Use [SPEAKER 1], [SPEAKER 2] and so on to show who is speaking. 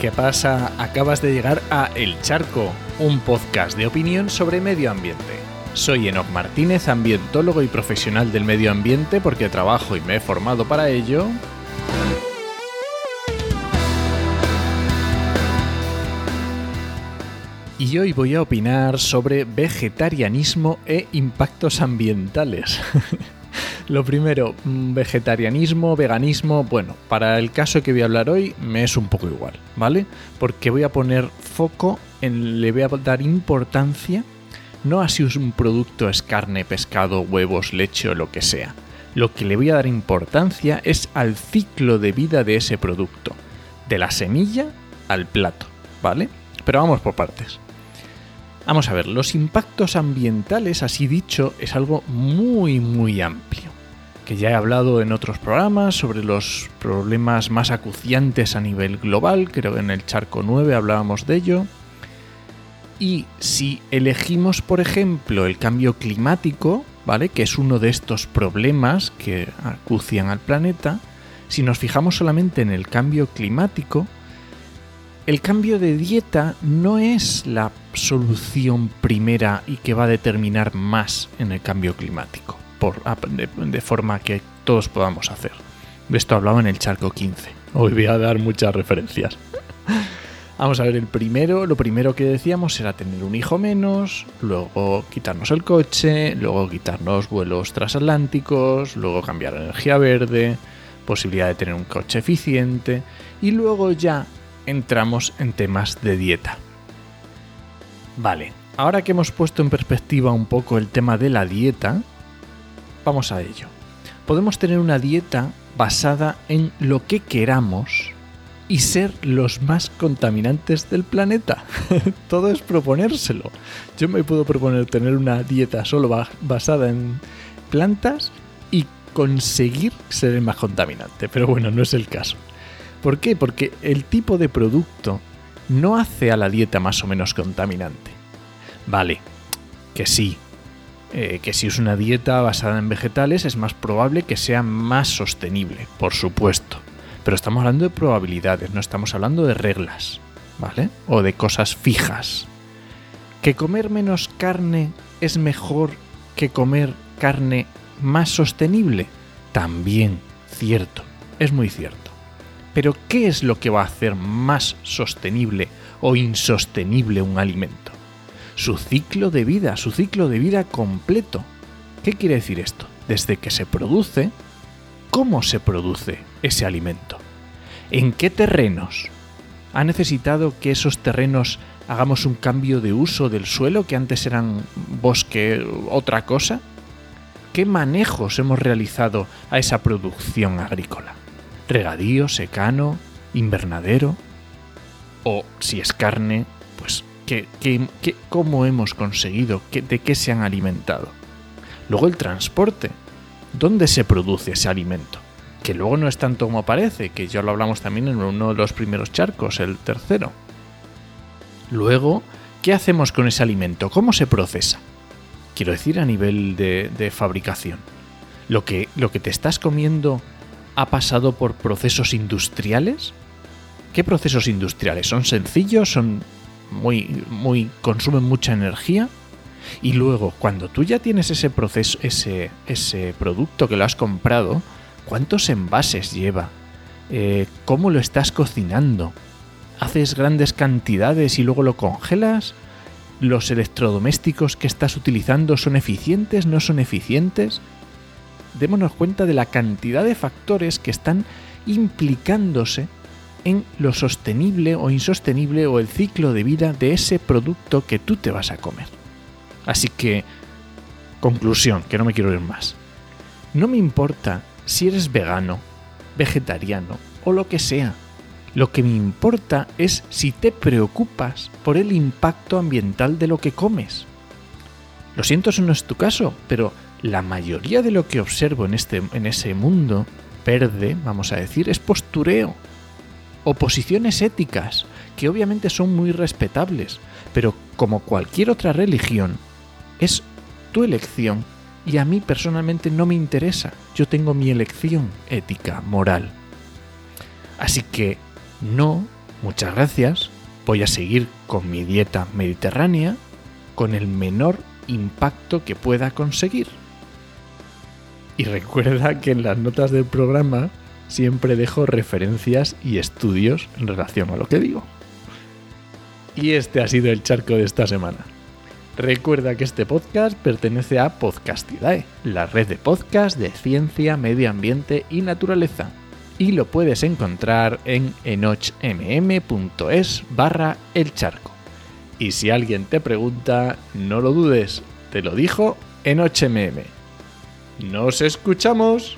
[SPEAKER 1] ¿Qué pasa? Acabas de llegar a El Charco, un podcast de opinión sobre medio ambiente. Soy Enoc Martínez, ambientólogo y profesional del medio ambiente porque trabajo y me he formado para ello. Y hoy voy a opinar sobre vegetarianismo e impactos ambientales. Lo primero, mm, vegetarianismo, veganismo, bueno, para el caso que voy a hablar hoy me es un poco igual, ¿vale? Porque voy a poner foco en, le voy a dar importancia, no a si un producto es carne, pescado, huevos, leche o lo que sea. Lo que le voy a dar importancia es al ciclo de vida de ese producto, de la semilla al plato, ¿vale? Pero vamos por partes. Vamos a ver, los impactos ambientales, así dicho, es algo muy, muy amplio que ya he hablado en otros programas sobre los problemas más acuciantes a nivel global, creo que en el Charco 9 hablábamos de ello. Y si elegimos, por ejemplo, el cambio climático, ¿vale? Que es uno de estos problemas que acucian al planeta, si nos fijamos solamente en el cambio climático, el cambio de dieta no es la solución primera y que va a determinar más en el cambio climático de, forma que todos podamos hacer. De esto hablaba en el charco 15. Hoy voy a dar muchas referencias. Vamos a ver, el primero, lo primero que decíamos era tener un hijo menos, luego quitarnos el coche, luego quitarnos vuelos transatlánticos, luego cambiar a energía verde, posibilidad de tener un coche eficiente y luego ya entramos en temas de dieta. Vale, ahora que hemos puesto en perspectiva un poco el tema de la dieta, Vamos a ello. Podemos tener una dieta basada en lo que queramos y ser los más contaminantes del planeta. Todo es proponérselo. Yo me puedo proponer tener una dieta solo basada en plantas y conseguir ser el más contaminante. Pero bueno, no es el caso. ¿Por qué? Porque el tipo de producto no hace a la dieta más o menos contaminante. Vale, que sí, eh, que si es una dieta basada en vegetales es más probable que sea más sostenible, por supuesto. Pero estamos hablando de probabilidades, no estamos hablando de reglas, ¿vale? O de cosas fijas. ¿Que comer menos carne es mejor que comer carne más sostenible? También cierto, es muy cierto. Pero ¿qué es lo que va a hacer más sostenible o insostenible un alimento? Su ciclo de vida, su ciclo de vida completo. ¿Qué quiere decir esto? Desde que se produce, ¿cómo se produce ese alimento? ¿En qué terrenos? ¿Ha necesitado que esos terrenos hagamos un cambio de uso del suelo que antes eran bosque, otra cosa? ¿Qué manejos hemos realizado a esa producción agrícola? ¿Regadío, secano, invernadero? O si es carne, pues cómo hemos conseguido, de qué se han alimentado. Luego el transporte. ¿Dónde se produce ese alimento? Que luego no es tanto como parece, que ya lo hablamos también en uno de los primeros charcos, el tercero. Luego, ¿qué hacemos con ese alimento? ¿Cómo se procesa? Quiero decir a nivel de, de fabricación. Lo que, lo que te estás comiendo ha pasado por procesos industriales. ¿Qué procesos industriales? ¿Son sencillos? ¿Son muy, muy, consumen mucha energía. Y luego, cuando tú ya tienes ese proceso, ese, ese producto que lo has comprado, ¿cuántos envases lleva? Eh, ¿Cómo lo estás cocinando? ¿Haces grandes cantidades y luego lo congelas? ¿Los electrodomésticos que estás utilizando son eficientes? ¿No son eficientes? Démonos cuenta de la cantidad de factores que están implicándose en lo sostenible o insostenible o el ciclo de vida de ese producto que tú te vas a comer. Así que, conclusión, que no me quiero ir más. No me importa si eres vegano, vegetariano o lo que sea. Lo que me importa es si te preocupas por el impacto ambiental de lo que comes. Lo siento, eso no es tu caso, pero la mayoría de lo que observo en, este, en ese mundo verde, vamos a decir, es postureo o posiciones éticas, que obviamente son muy respetables, pero como cualquier otra religión, es tu elección y a mí personalmente no me interesa. Yo tengo mi elección ética, moral. Así que no muchas gracias, voy a seguir con mi dieta mediterránea con el menor impacto que pueda conseguir. Y recuerda que en las notas del programa siempre dejo referencias y estudios en relación a lo que digo. Y este ha sido el charco de esta semana. Recuerda que este podcast pertenece a Podcastidae, la red de podcast de ciencia, medio ambiente y naturaleza. Y lo puedes encontrar en enochmm.es barra el charco. Y si alguien te pregunta, no lo dudes, te lo dijo Enochmm. ¡Nos escuchamos!